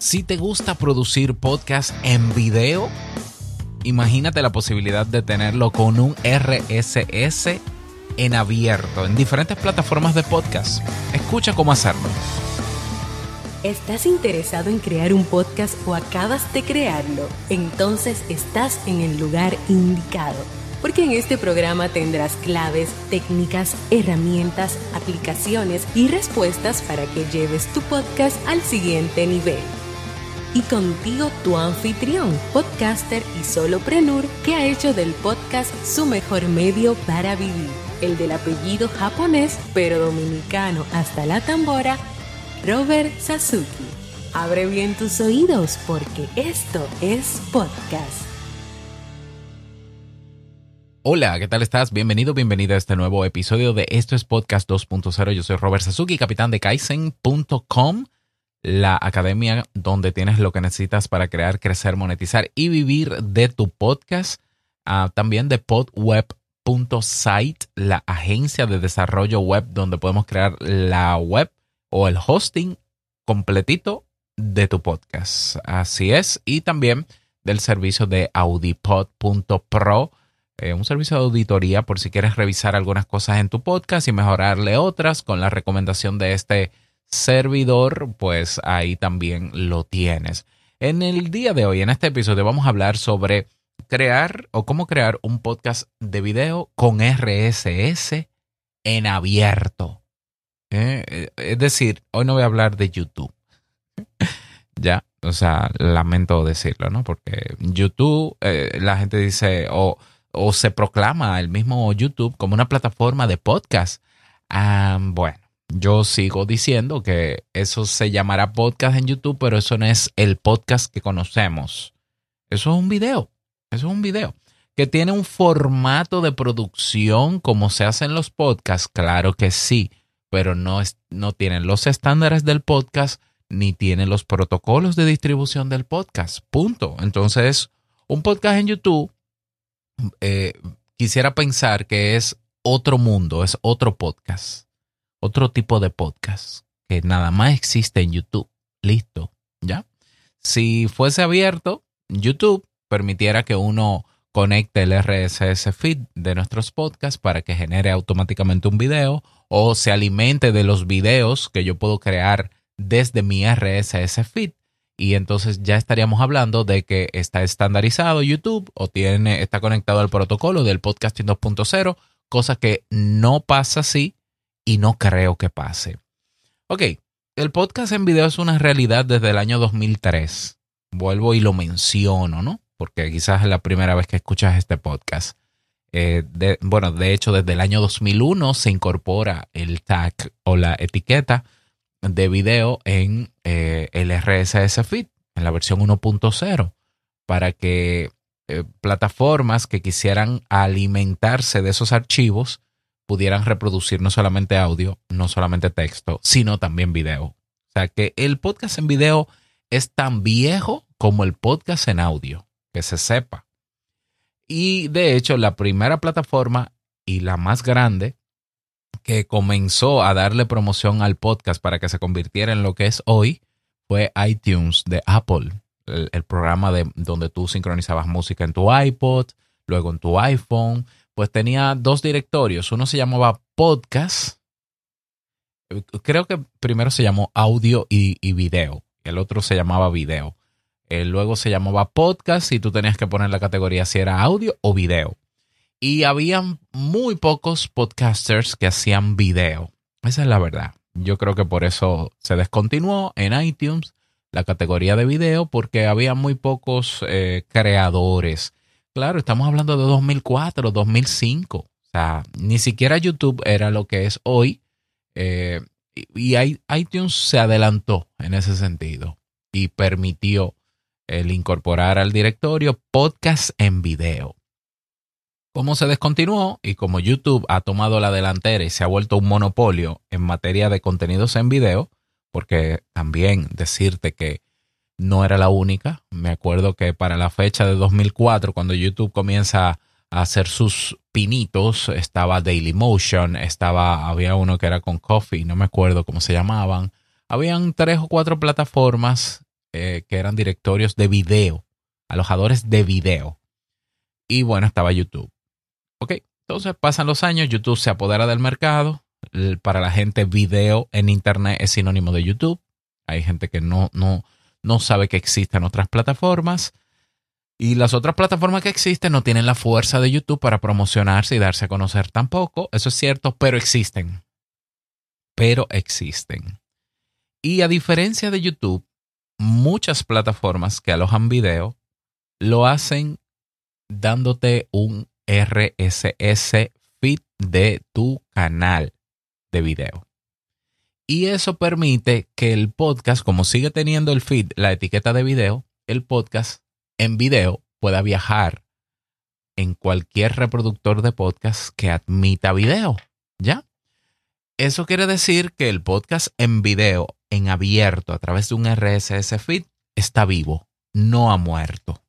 Si te gusta producir podcast en video, imagínate la posibilidad de tenerlo con un RSS en abierto en diferentes plataformas de podcast. Escucha cómo hacerlo. ¿Estás interesado en crear un podcast o acabas de crearlo? Entonces estás en el lugar indicado, porque en este programa tendrás claves, técnicas, herramientas, aplicaciones y respuestas para que lleves tu podcast al siguiente nivel y contigo tu anfitrión, podcaster y soloprenur que ha hecho del podcast su mejor medio para vivir, el del apellido japonés pero dominicano hasta la tambora, Robert Sasuki. Abre bien tus oídos porque esto es podcast. Hola, ¿qué tal estás? Bienvenido, bienvenida a este nuevo episodio de Esto es Podcast 2.0. Yo soy Robert Sasuki, capitán de Kaizen.com la academia donde tienes lo que necesitas para crear, crecer, monetizar y vivir de tu podcast. Ah, también de podweb.site, la agencia de desarrollo web donde podemos crear la web o el hosting completito de tu podcast. Así es. Y también del servicio de audipod.pro, eh, un servicio de auditoría por si quieres revisar algunas cosas en tu podcast y mejorarle otras con la recomendación de este servidor, pues ahí también lo tienes. En el día de hoy, en este episodio, vamos a hablar sobre crear o cómo crear un podcast de video con RSS en abierto. ¿Eh? Es decir, hoy no voy a hablar de YouTube. ya, o sea, lamento decirlo, ¿no? Porque YouTube, eh, la gente dice, o, o, se proclama el mismo YouTube como una plataforma de podcast. Ah, bueno, yo sigo diciendo que eso se llamará podcast en YouTube, pero eso no es el podcast que conocemos. Eso es un video. Eso es un video. Que tiene un formato de producción como se hacen los podcasts, claro que sí, pero no, es, no tienen los estándares del podcast ni tienen los protocolos de distribución del podcast. Punto. Entonces, un podcast en YouTube, eh, quisiera pensar que es otro mundo, es otro podcast otro tipo de podcast que nada más existe en YouTube. Listo, ¿ya? Si fuese abierto, YouTube permitiera que uno conecte el RSS feed de nuestros podcasts para que genere automáticamente un video o se alimente de los videos que yo puedo crear desde mi RSS feed y entonces ya estaríamos hablando de que está estandarizado YouTube o tiene está conectado al protocolo del podcasting 2.0, cosa que no pasa así y no creo que pase. Ok, el podcast en video es una realidad desde el año 2003. Vuelvo y lo menciono, ¿no? Porque quizás es la primera vez que escuchas este podcast. Eh, bueno, de hecho, desde el año 2001 se incorpora el tag o la etiqueta de video en eh, el RSS feed, en la versión 1.0, para que eh, plataformas que quisieran alimentarse de esos archivos pudieran reproducir no solamente audio, no solamente texto, sino también video. O sea que el podcast en video es tan viejo como el podcast en audio, que se sepa. Y de hecho, la primera plataforma y la más grande que comenzó a darle promoción al podcast para que se convirtiera en lo que es hoy fue iTunes de Apple, el, programa de, donde tú sincronizabas música en tu iPod, luego en tu iPhone, pues tenía dos directorios. Uno se llamaba podcast. Creo que primero se llamó audio y, video. El otro se llamaba video. Eh, luego se llamaba podcast y tú tenías que poner la categoría si era audio o video. Y habían muy pocos podcasters que hacían video. Esa es la verdad. Yo creo que por eso se descontinuó en iTunes la categoría de video porque había muy pocos eh, creadores Claro, estamos hablando de 2004, 2005. O sea, ni siquiera YouTube era lo que es hoy. Eh, y iTunes se adelantó en ese sentido y permitió el incorporar al directorio podcast en video. Como se descontinuó y como YouTube ha tomado la delantera y se ha vuelto un monopolio en materia de contenidos en video, porque también decirte que no era la única. Me acuerdo que para la fecha de 2004, cuando YouTube comienza a hacer sus pinitos, estaba Dailymotion, estaba, había uno que era con Coffee, no me acuerdo cómo se llamaban. Habían tres o cuatro plataformas eh, que eran directorios de video, alojadores de video. Y bueno, estaba YouTube. Ok, entonces pasan los años, YouTube se apodera del mercado. Para la gente, video en Internet es sinónimo de YouTube. Hay gente que no, no, no sabe que existen otras plataformas. Y las otras plataformas que existen no tienen la fuerza de YouTube para promocionarse y darse a conocer tampoco. Eso es cierto, pero existen. Pero existen. Y a diferencia de YouTube, muchas plataformas que alojan video lo hacen dándote un RSS feed de tu canal de video. Y eso permite que el podcast, como sigue teniendo el feed, la etiqueta de video, el podcast en video pueda viajar en cualquier reproductor de podcast que admita video. ¿Ya? Eso quiere decir que el podcast en video, en abierto, a través de un RSS feed, está vivo, no ha muerto.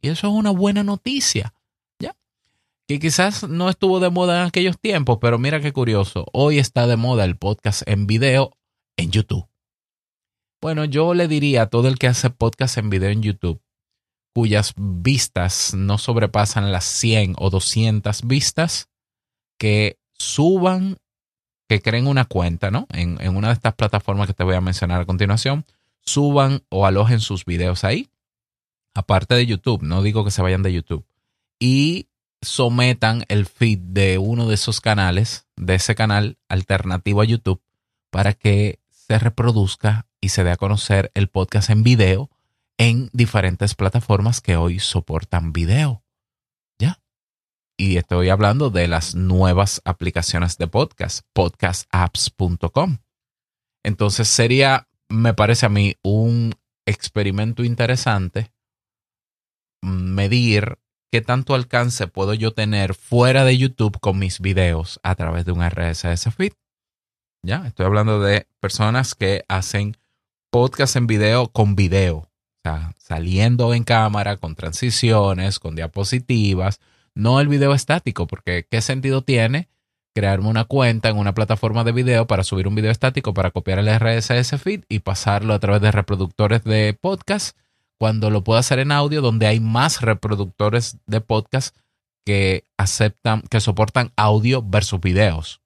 Y eso es una buena noticia. Que quizás no estuvo de moda en aquellos tiempos, pero mira qué curioso. Hoy está de moda el podcast en video en YouTube. Bueno, yo le diría a todo el que hace podcast en video en YouTube, cuyas vistas no sobrepasan las 100 o 200 vistas, que suban, que creen una cuenta, ¿no? En, en una de estas plataformas que te voy a mencionar a continuación, suban o alojen sus videos ahí, aparte de YouTube, no digo que se vayan de YouTube, y sometan el feed de uno de esos canales, de ese canal alternativo a YouTube, para que se reproduzca y se dé a conocer el podcast en video en diferentes plataformas que hoy soportan video. ¿Ya? Y estoy hablando de las nuevas aplicaciones de podcast, podcastapps.com. Entonces sería, me parece a mí, un experimento interesante medir qué tanto alcance puedo yo tener fuera de YouTube con mis videos a través de un RSS feed. Ya, estoy hablando de personas que hacen podcast en video con video saliendo en cámara, con transiciones, con diapositivas, no el video estático, porque ¿qué sentido tiene crearme una cuenta en una plataforma de video para subir un video estático, para copiar el RSS feed y pasarlo a través de reproductores de podcast, cuando lo puedo hacer en audio, donde hay más reproductores de podcast que aceptan, que soportan audio versus videos.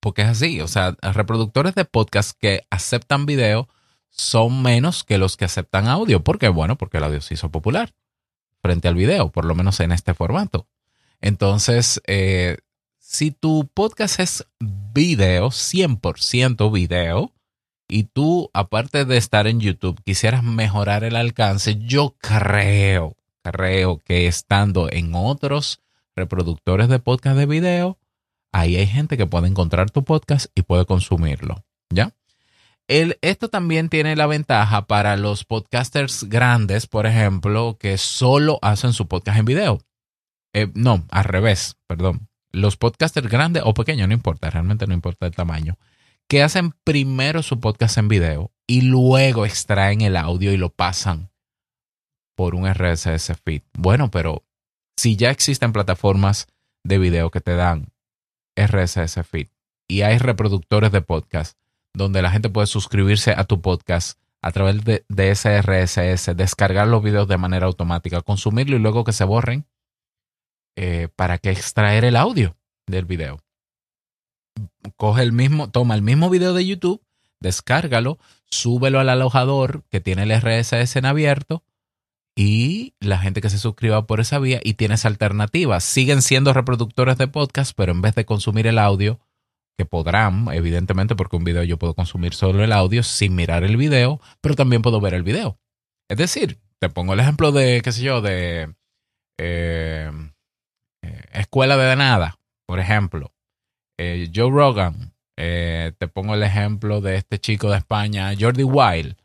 Porque es así, o sea, reproductores de podcast que aceptan video son menos que los que aceptan audio. ¿Por qué? Bueno, porque el audio se hizo popular frente al video, por lo menos en este formato. Entonces, eh, si tu podcast es video, 100% video, y tú, aparte de estar en YouTube, quisieras mejorar el alcance, yo creo, creo que estando en otros reproductores de podcast de video, ahí hay gente que puede encontrar tu podcast y puede consumirlo. ¿Ya? esto también tiene la ventaja para los podcasters grandes, por ejemplo, que solo hacen su podcast en video. Eh, no, al revés, perdón. Los podcasters grandes o pequeños, no importa, realmente no importa el tamaño, que hacen primero su podcast en video y luego extraen el audio y lo pasan por un RSS feed. Bueno, pero si ya existen plataformas de video que te dan RSS feed y hay reproductores de podcast donde la gente puede suscribirse a tu podcast a través de, ese RSS, descargar los videos de manera automática, consumirlo y luego que se borren eh, para que extraer el audio del video. Coge el mismo, toma el mismo video de YouTube, descárgalo, súbelo al alojador que tiene el RSS en abierto y la gente que se suscriba por esa vía y tienes alternativas. Siguen siendo reproductores de podcast, pero en vez de consumir el audio, que podrán, evidentemente, porque un video yo puedo consumir solo el audio sin mirar el video, pero también puedo ver el video. Es decir, te pongo el ejemplo de, qué sé yo, de eh, eh, Escuela de Nada, por ejemplo. Eh, Joe Rogan, te pongo el ejemplo de este chico de España, Jordi Wild.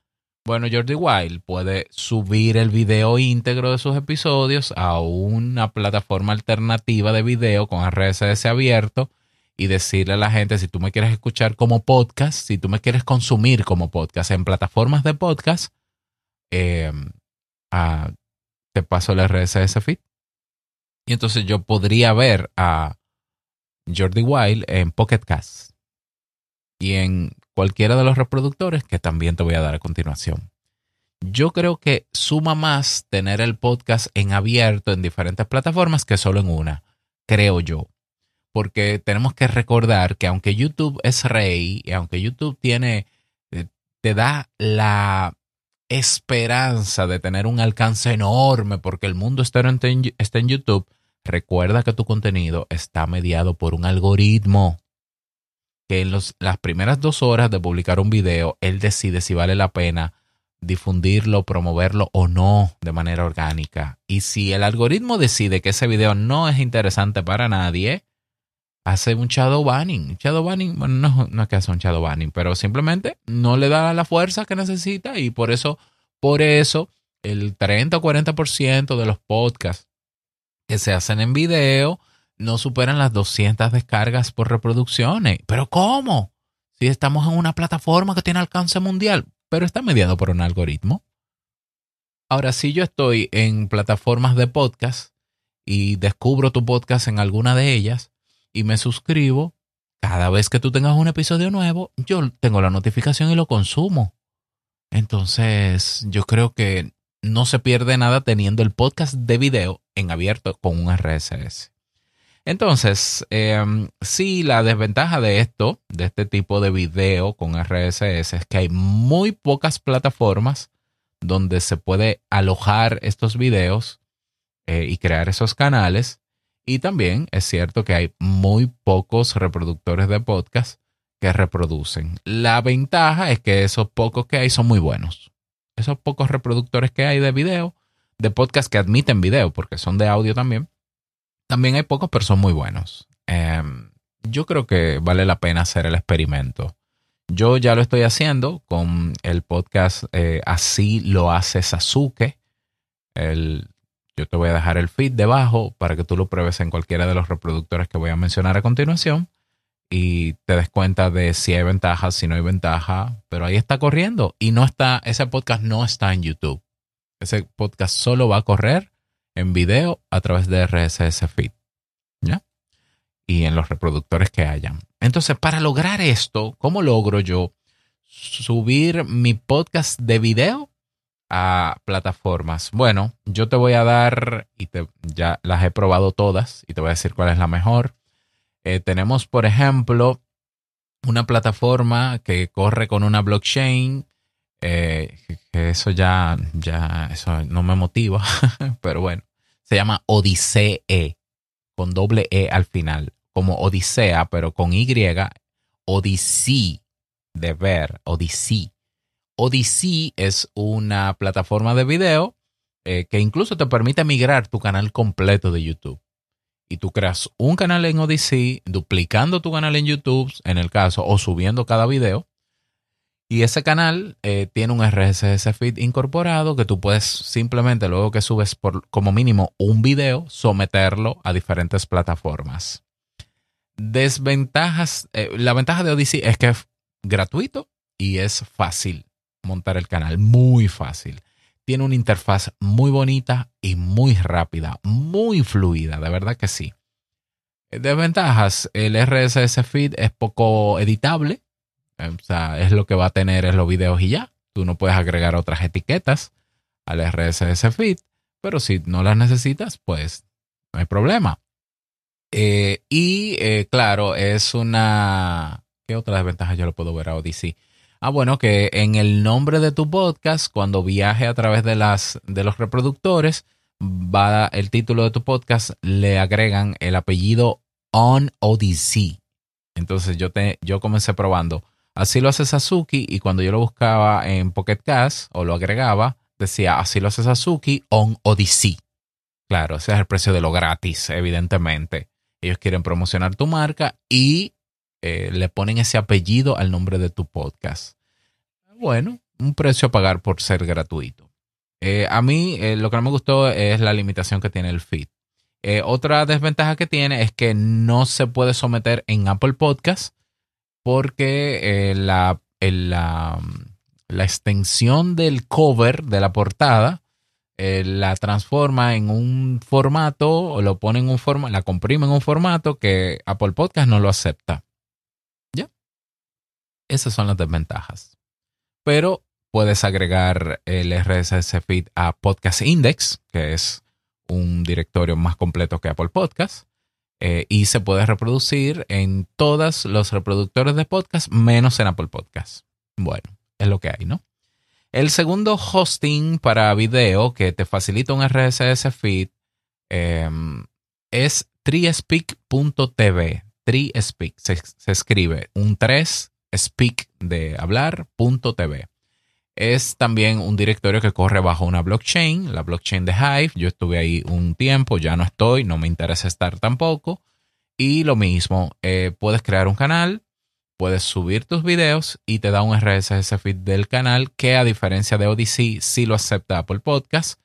Bueno, Jordi Wild puede subir el video íntegro de sus episodios a una plataforma alternativa de video con RSS abierto y decirle a la gente, si tú me quieres escuchar como podcast, si tú me quieres consumir como podcast en plataformas de podcast, eh, te paso el RSS feed. Y entonces yo podría ver a Jordi Wild en Pocket Cast y en cualquiera de los reproductores que también te voy a dar a continuación. Yo creo que suma más tener el podcast en abierto en diferentes plataformas que solo en una, creo yo. Porque tenemos que recordar que aunque YouTube es rey y aunque YouTube tiene, eh, te da la esperanza de tener un alcance enorme porque el mundo está en, está en YouTube, recuerda que tu contenido está mediado por un algoritmo que en las primeras dos horas de publicar un video, él decide si vale la pena difundirlo, promoverlo o no de manera orgánica. Y si el algoritmo decide que ese video no es interesante para nadie, hace un shadow banning. Shadow banning, bueno, no, no es que hace un shadow banning, pero simplemente no le da la fuerza que necesita y por eso, por eso, el 30 o 40% de los podcasts que se hacen en video no superan las 200 descargas por reproducciones. ¿Pero cómo? Si estamos en una plataforma que tiene alcance mundial, pero está mediado por un algoritmo. Ahora, si yo estoy en plataformas de podcast y descubro tu podcast en alguna de ellas y me suscribo, cada vez que tú tengas un episodio nuevo, yo tengo la notificación y lo consumo. Entonces, yo creo que no se pierde nada teniendo el podcast de video en abierto con un RSS. Entonces, em, sí, la desventaja de esto, de este tipo de video con RSS, es que hay muy pocas plataformas donde se puede alojar estos videos eh, y crear esos canales. Y también es cierto que hay muy pocos reproductores de podcast que reproducen. La ventaja es que esos pocos que hay son muy buenos. Esos pocos reproductores que hay de video, de podcast que admiten video, porque son de audio también, también hay pocos, pero son muy buenos. Em, yo creo que vale la pena hacer el experimento. Yo ya lo estoy haciendo con el podcast eh, Así lo hace Sasuke. El, yo te voy a dejar el feed debajo para que tú lo pruebes en cualquiera de los reproductores que voy a mencionar a continuación y te des cuenta de si hay ventaja, si no hay ventaja, pero ahí está corriendo y no está, ese podcast no está en YouTube. Ese podcast solo va a correr en video a través de RSS Feed. ¿Ya? Y en los reproductores que hayan. Entonces, para lograr esto, ¿cómo logro yo subir mi podcast de video a plataformas? Bueno, yo te voy a dar, y te, ya las he probado todas, y te voy a decir cuál es la mejor. Eh, tenemos, por ejemplo, una plataforma que corre con una blockchain eh, eso ya, ya, eso no me motiva, pero bueno, se llama Odisee, con doble E al final, como Odisea, pero con Y, Odyssey, de ver, Odyssey. Odyssey es una plataforma de video eh, que incluso te permite migrar tu canal completo de YouTube. Y tú creas un canal en Odyssey, duplicando tu canal en YouTube, en el caso, o subiendo cada video, y ese canal eh, tiene un RSS feed incorporado que tú puedes simplemente luego que subes por como mínimo un video, someterlo a diferentes plataformas. Desventajas, eh, la ventaja de Odyssey es que es gratuito y es fácil montar el canal, muy fácil. Tiene una interfaz muy bonita y muy rápida, muy fluida, de verdad que sí. Desventajas, el RSS feed es poco editable, o sea, es lo que va a tener es los videos y ya. Tú no puedes agregar otras etiquetas al RSS feed, pero si no las necesitas, pues no hay problema. Eh, y eh, claro, es una... ¿Qué otra desventaja yo lo puedo ver a Odyssey? Ah, bueno, que en el nombre de tu podcast, cuando viaje a través de, las, de los reproductores, va el título de tu podcast, le agregan el apellido On Odyssey. Entonces yo, te, yo comencé probando Así lo hace Sasuke y cuando yo lo buscaba en Pocket Cast o lo agregaba, decía así lo hace Sasuke on Odyssey. Claro, ese es el precio de lo gratis, evidentemente. Ellos quieren promocionar tu marca y eh, le ponen ese apellido al nombre de tu podcast. Bueno, un precio a pagar por ser gratuito. Eh, a mí eh, lo que no me gustó es la limitación que tiene el feed. otra desventaja que tiene es que no se puede someter en Apple Podcast porque la, la, extensión del cover de la portada la transforma en un formato o lo pone en un formato, la comprime en un formato que Apple Podcast no lo acepta. Esas son las desventajas. Pero puedes agregar el RSS feed a Podcast Index, que es un directorio más completo que Apple Podcast. Eh, y se puede reproducir en todos los reproductores de podcast, menos en Apple Podcast. Bueno, es lo que hay, ¿no? El segundo hosting para video que te facilita un RSS feed em, es treespeak.tv. Treespeak se, se escribe un 3 speak. Es también un directorio que corre bajo una blockchain, la blockchain de Hive. Yo estuve ahí un tiempo, ya no estoy, no me interesa estar tampoco. Y lo mismo, eh, puedes crear un canal, puedes subir tus videos y te da un RSS feed del canal que a diferencia de Odyssey sí lo acepta Apple Podcast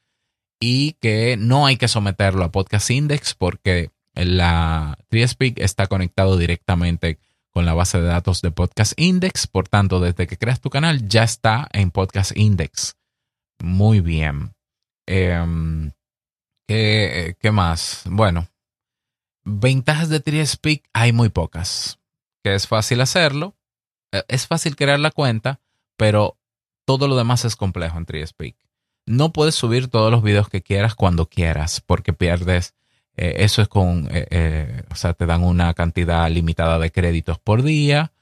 y que no hay que someterlo a Podcast Index porque la TreeSpeak está conectado directamente con la base de datos de Podcast Index. Por tanto, desde que creas tu canal ya está en Podcast Index. Muy bien. Em, ¿qué, ¿qué, más? Bueno, ventajas de TreeSpeak hay muy pocas. Que es fácil hacerlo. Eh, es fácil crear la cuenta, pero todo lo demás es complejo en TreeSpeak. No puedes subir todos los videos que quieras cuando quieras, porque pierdes eh, eso es con, eh, eh, o sea, te dan una cantidad limitada de créditos por día.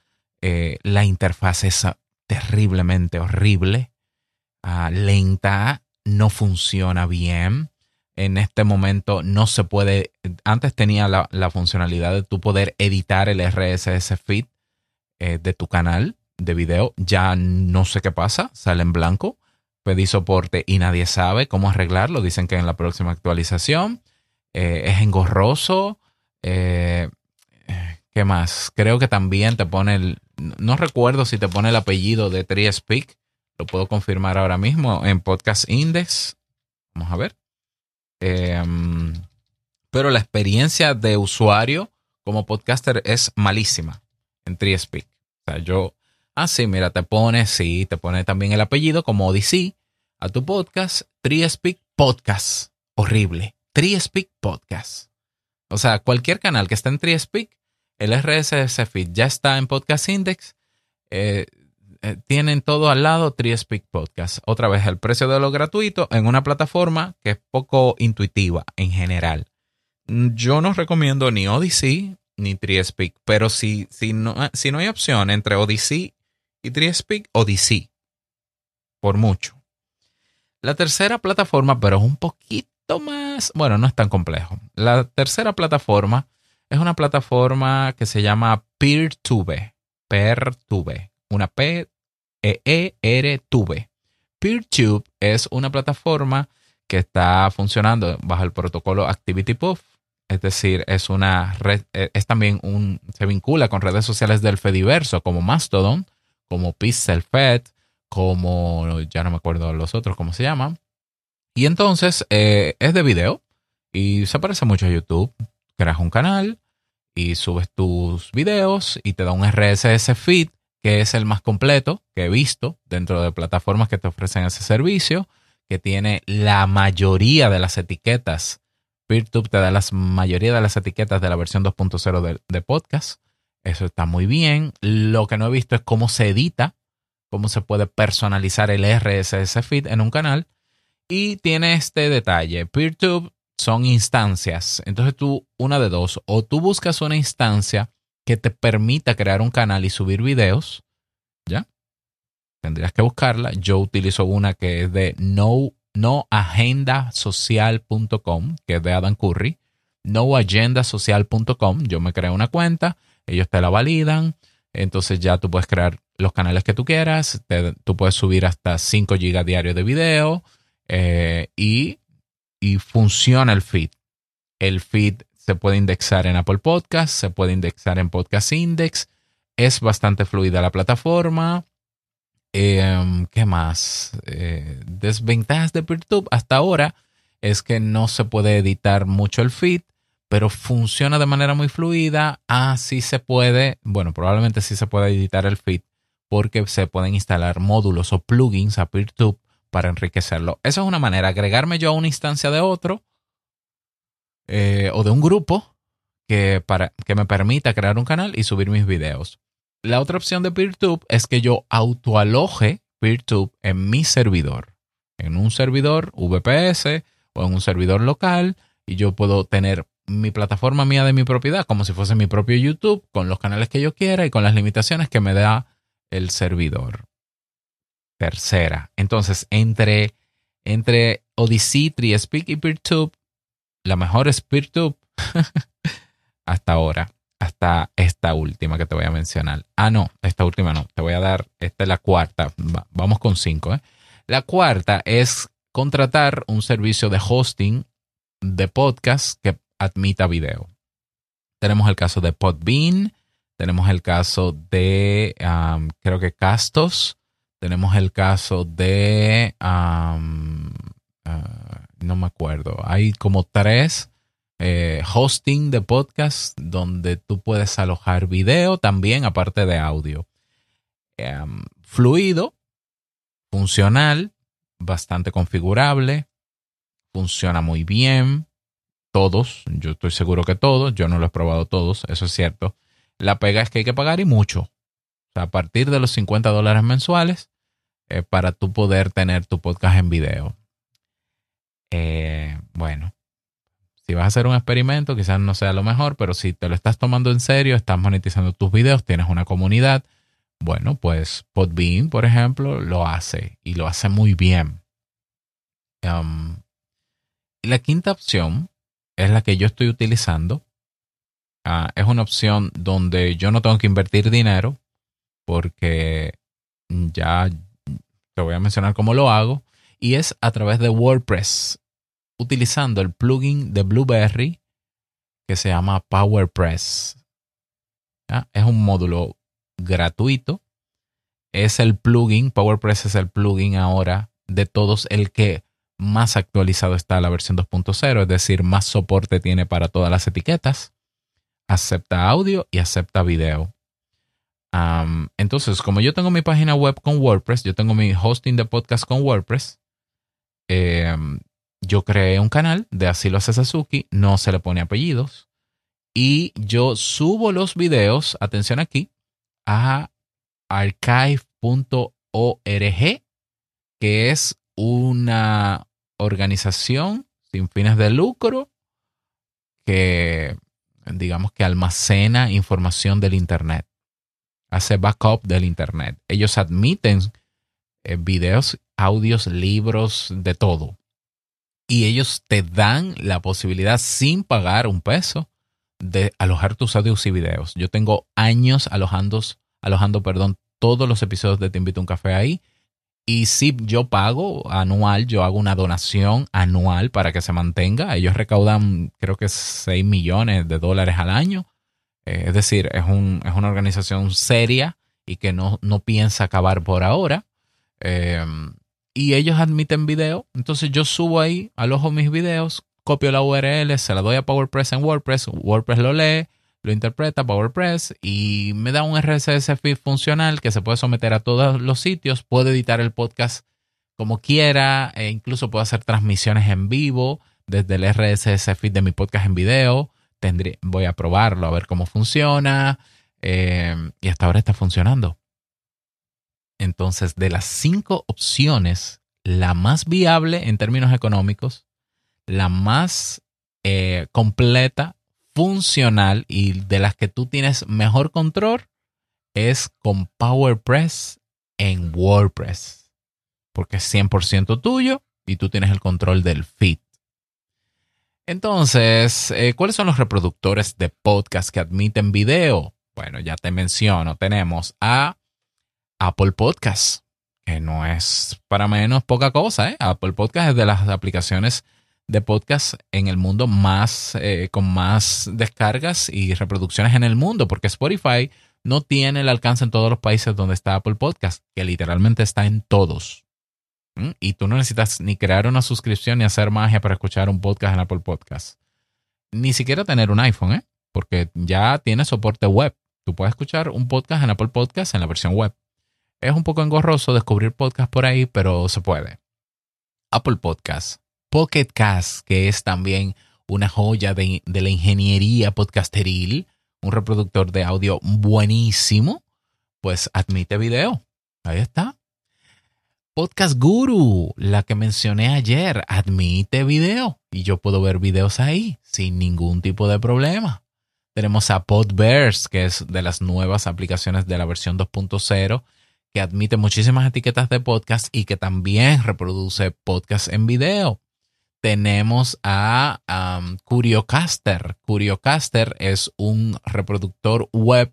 la interfaz es terriblemente horrible, ah, lenta, no funciona bien. En este momento no se puede, antes tenía la, la funcionalidad de tú poder editar el RSS feed de tu canal de video. Ya no sé qué pasa, sale en blanco. Pedí soporte y nadie sabe cómo arreglarlo. Dicen que en la próxima actualización eh, es engorroso. Eh, ¿Qué más? Creo que también te pone el. No recuerdo si te pone el apellido de TreeSpeak. Lo puedo confirmar ahora mismo en Podcast Index. Vamos a ver. Em, pero la experiencia de usuario como podcaster es malísima en TreeSpeak. O sea, yo. Ah, sí, mira, te pone, sí, te pone también el apellido como Odyssey a tu podcast. TreeSpeak Podcast. Horrible. TreeSpeak Podcast. O sea, cualquier canal que esté en TreeSpeak, el RSS feed ya está en Podcast Index. Eh, eh, tienen todo al lado TreeSpeak Podcast. Otra vez, el precio de lo gratuito en una plataforma que es poco intuitiva en general. Yo no recomiendo ni Odyssey ni TreeSpeak, pero si, si, no, si no hay opción entre Odyssey y TreeSpeak, Odyssey. Por mucho. La tercera plataforma, pero es un poquito más, bueno, no es tan complejo. La tercera plataforma es una plataforma que se llama PeerTube. PeerTube. Una P E E R Tube. PeerTube es una plataforma que está funcionando bajo el protocolo ActivityPuff. Es decir, es una red, eh, es también un, se vincula con redes sociales del Fediverso como Mastodon, como PixelFed, como, ya no me acuerdo los otros, ¿cómo se llaman? Y entonces eh, es de video y se parece mucho a YouTube. Creas un canal y subes tus videos y te da un RSS feed que es el más completo que he visto dentro de plataformas que te ofrecen ese servicio, que tiene la mayoría de las etiquetas. PeerTube te da la mayoría de las etiquetas de la versión 2.0 de, de podcast. Eso está muy bien. Lo que no he visto es cómo se edita, cómo se puede personalizar el RSS feed en un canal. Y tiene este detalle. PeerTube son instancias. Entonces tú, una de dos, o tú buscas una instancia que te permita crear un canal y subir videos, ¿ya? Tendrías que buscarla. Yo utilizo una que es de no, noagendasocial.com, que es de Adam Curry. Noagendasocial.com. Yo me creo una cuenta, ellos te la validan. Entonces ya tú puedes crear los canales que tú quieras. tú puedes subir hasta 5 GB diarios de video eh, y, funciona el feed. El feed se puede indexar en Apple Podcast, se puede indexar en Podcast Index. Es bastante fluida la plataforma. Em, ¿Qué más? Eh, desventajas de PeerTube hasta ahora es que no se puede editar mucho el feed, pero funciona de manera muy fluida. Ah, sí se puede, bueno, probablemente sí se puede editar el feed porque se pueden instalar módulos o plugins a PeerTube para enriquecerlo. Esa es una manera, agregarme yo a una instancia de otro eh, o de un grupo que, para, que me permita crear un canal y subir mis videos. La otra opción de PeerTube es que yo autoaloje PeerTube en mi servidor, en un servidor VPS o en un servidor local y yo puedo tener mi plataforma mía de mi propiedad como si fuese mi propio YouTube con los canales que yo quiera y con las limitaciones que me da el servidor. Tercera. Entonces, entre, entre Odyssey, TreeSpeak y PeerTube, la mejor es PeerTube hasta ahora, hasta esta última que te voy a mencionar. Ah, no, esta última no, te voy a dar, esta es la cuarta, vamos con cinco. ¿eh? La cuarta es contratar un servicio de hosting de podcast que admita video. Tenemos el caso de Podbean, tenemos el caso de, creo que Castos, tenemos el caso de, ah, no me acuerdo, hay como tres eh, hosting de podcast donde tú puedes alojar video también, aparte de audio. fluido, funcional, bastante configurable, funciona muy bien, todos, yo estoy seguro que todos, yo no lo he probado todos, eso es cierto. La pega es que hay que pagar y mucho. A partir de los 50 dólares mensuales eh, para tú poder tener tu podcast en video. Eh, bueno, si vas a hacer un experimento, quizás no sea lo mejor, pero si te lo estás tomando en serio, estás monetizando tus videos, tienes una comunidad, bueno, pues Podbean, por ejemplo, lo hace y lo hace muy bien. Um, la quinta opción es la que yo estoy utilizando. Ah, es una opción donde yo no tengo que invertir dinero porque ya te voy a mencionar cómo lo hago. Y es a través de WordPress, utilizando el plugin de Blueberry que se llama PowerPress. Es un módulo gratuito. Es el plugin, PowerPress es el plugin ahora de todos el que más actualizado está la versión 2.0, es decir, más soporte tiene para todas las etiquetas, acepta audio y acepta video. Entonces, como yo tengo mi página web con WordPress, yo tengo mi hosting de podcast con WordPress, em, yo creé un canal de Así lo hace no se le pone apellidos, y yo subo los videos, atención aquí, a archive.org, que es una organización sin fines de lucro que, digamos que almacena información del Internet, hace backup del Internet. Ellos admiten eh, videos, audios, libros, de todo. Y ellos te dan la posibilidad sin pagar un peso de alojar tus audios y videos. Yo tengo años alojando, alojando perdón, todos los episodios de Te invito a un café ahí y si yo pago anual, yo hago una donación anual para que se mantenga. Ellos recaudan creo que 6 millones de dólares al año. Eh, es decir, es, un, es, una organización seria y que no, no piensa acabar por ahora. Eh, y ellos admiten video. Entonces yo subo ahí, alojo mis videos, copio la URL, se la doy a PowerPress en WordPress. WordPress lo lee lo interpreta PowerPress y me da un RSS feed funcional que se puede someter a todos los sitios. Puedo editar el podcast como quiera e incluso puedo hacer transmisiones en vivo desde el RSS feed de mi podcast en video. Tendré, voy a probarlo a ver cómo funciona eh, y hasta ahora está funcionando. Entonces, de las cinco opciones, la más viable en términos económicos, la más eh, completa funcional y de las que tú tienes mejor control es con PowerPress en WordPress. Porque es 100% tuyo y tú tienes el control del feed. Entonces, eh, ¿cuáles son los reproductores de podcast que admiten video? Bueno, ya te menciono, tenemos a Apple Podcast, que no es para menos poca cosa. ¿eh? Apple Podcast es de las aplicaciones de podcast en el mundo más, eh, con más descargas y reproducciones en el mundo, porque Spotify no tiene el alcance en todos los países donde está Apple Podcast, que literalmente está en todos. ¿Mm? Y tú no necesitas ni crear una suscripción ni hacer magia para escuchar un podcast en Apple Podcast. Ni siquiera tener un iPhone, ¿eh? porque ya tiene soporte web. Tú puedes escuchar un podcast en Apple Podcast en la versión web. Es un poco engorroso descubrir podcast por ahí, pero se puede. Apple Podcast, Pocket Cast, que es también una joya de, la ingeniería podcasteril, un reproductor de audio buenísimo, pues admite video. Ahí está. Podcast Guru, la que mencioné ayer, admite video y yo puedo ver videos ahí sin ningún tipo de problema. Tenemos a Podverse, que es de las nuevas aplicaciones de la versión 2.0, que admite muchísimas etiquetas de podcast y que también reproduce podcast en video. Tenemos a um, Curiocaster. Curiocaster es un reproductor web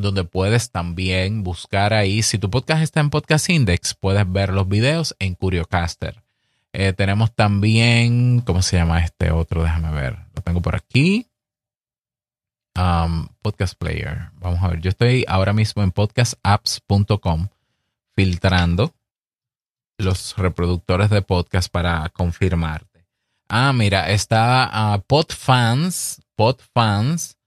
donde puedes también buscar ahí. Si tu podcast está en Podcast Index, puedes ver los videos en Curiocaster. Eh, tenemos también, ¿cómo se llama este otro? Déjame ver. Lo tengo por aquí. Um, podcast Player. Vamos a ver. Yo estoy ahora mismo en podcastapps.com filtrando los reproductores de podcast para confirmarte. Ah, mira, está uh, Podfans. Podfans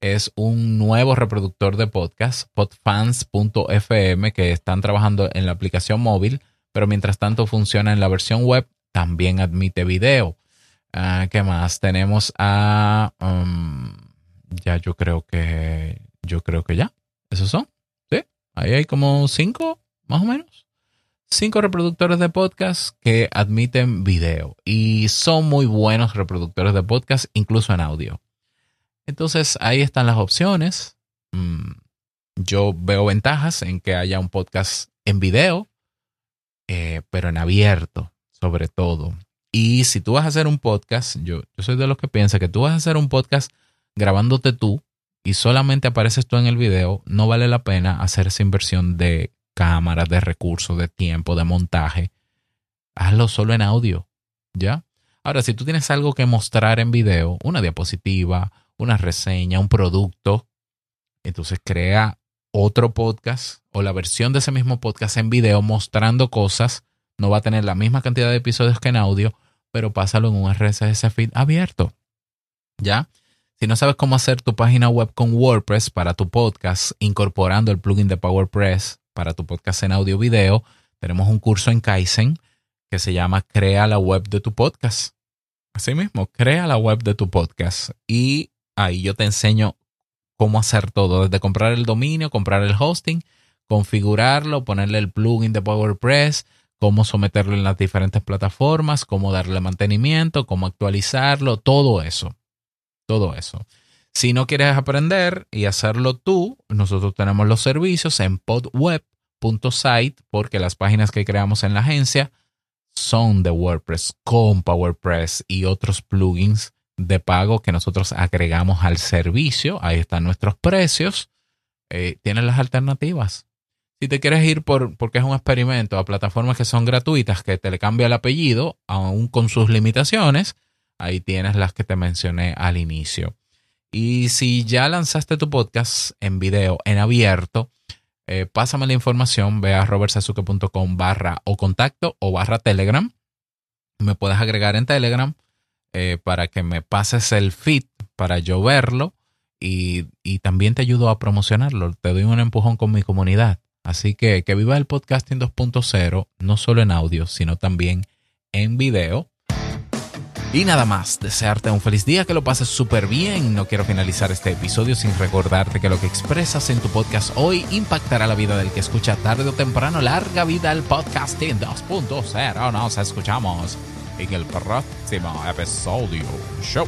es un nuevo reproductor de podcast, podfans.fm, que están trabajando en la aplicación móvil, pero mientras tanto funciona en la versión web, también admite video. Ah, ¿Qué más? Tenemos a... Um, ya yo creo que... Yo creo que ya. ¿Esos son? Sí. Ahí hay como cinco, más o menos. Cinco reproductores de podcast que admiten video. Y son muy buenos reproductores de podcast, incluso en audio. Entonces ahí están las opciones. Mm, yo veo ventajas en que haya un podcast en video, eh, pero en abierto, sobre todo. Y si tú vas a hacer un podcast, yo, yo soy de los que piensa que tú vas a hacer un podcast grabándote tú y solamente apareces tú en el video, no vale la pena hacer esa inversión de cámaras, de recursos, de tiempo, de montaje. Hazlo solo en audio, ¿ya? Ahora, si tú tienes algo que mostrar en video, una diapositiva, una reseña, un producto, entonces crea otro podcast o la versión de ese mismo podcast en video mostrando cosas. No va a tener la misma cantidad de episodios que en audio, pero pásalo en un RSS feed abierto. ¿Ya? Si no sabes cómo hacer tu página web con WordPress para tu podcast, incorporando el plugin de PowerPress para tu podcast en audio video, tenemos un curso en Kaizen que se llama Crea la web de tu podcast. Así mismo, crea la web de tu podcast y ahí yo te enseño cómo hacer todo, desde comprar el dominio, comprar el hosting, configurarlo, ponerle el plugin de PowerPress, cómo someterlo en las diferentes plataformas, cómo darle mantenimiento, cómo actualizarlo, todo eso. Todo eso. Si no quieres aprender y hacerlo tú, nosotros tenemos los servicios en podweb.site porque las páginas que creamos en la agencia son de WordPress con PowerPress y otros plugins de pago que nosotros agregamos al servicio. Ahí están nuestros precios. Eh, tienes las alternativas. Si te quieres ir por, porque es un experimento, a plataformas que son gratuitas, que te le cambia el apellido, aún con sus limitaciones, ahí tienes las que te mencioné al inicio. Y si ya lanzaste tu podcast en video, en abierto, eh, pásame la información, ve a robertsazuke.com barra o contacto o barra Telegram. Me puedes agregar en Telegram eh, para que me pases el feed para yo verlo y, y, también te ayudo a promocionarlo. Te doy un empujón con mi comunidad. Así que que viva el podcasting 2.0, no solo en audio, sino también en video. Y nada más, desearte un feliz día, que lo pases súper bien. No quiero finalizar este episodio sin recordarte que lo que expresas en tu podcast hoy impactará la vida del que escucha tarde o temprano. Larga vida al podcasting 2.0. Nos escuchamos en el próximo episodio. Show.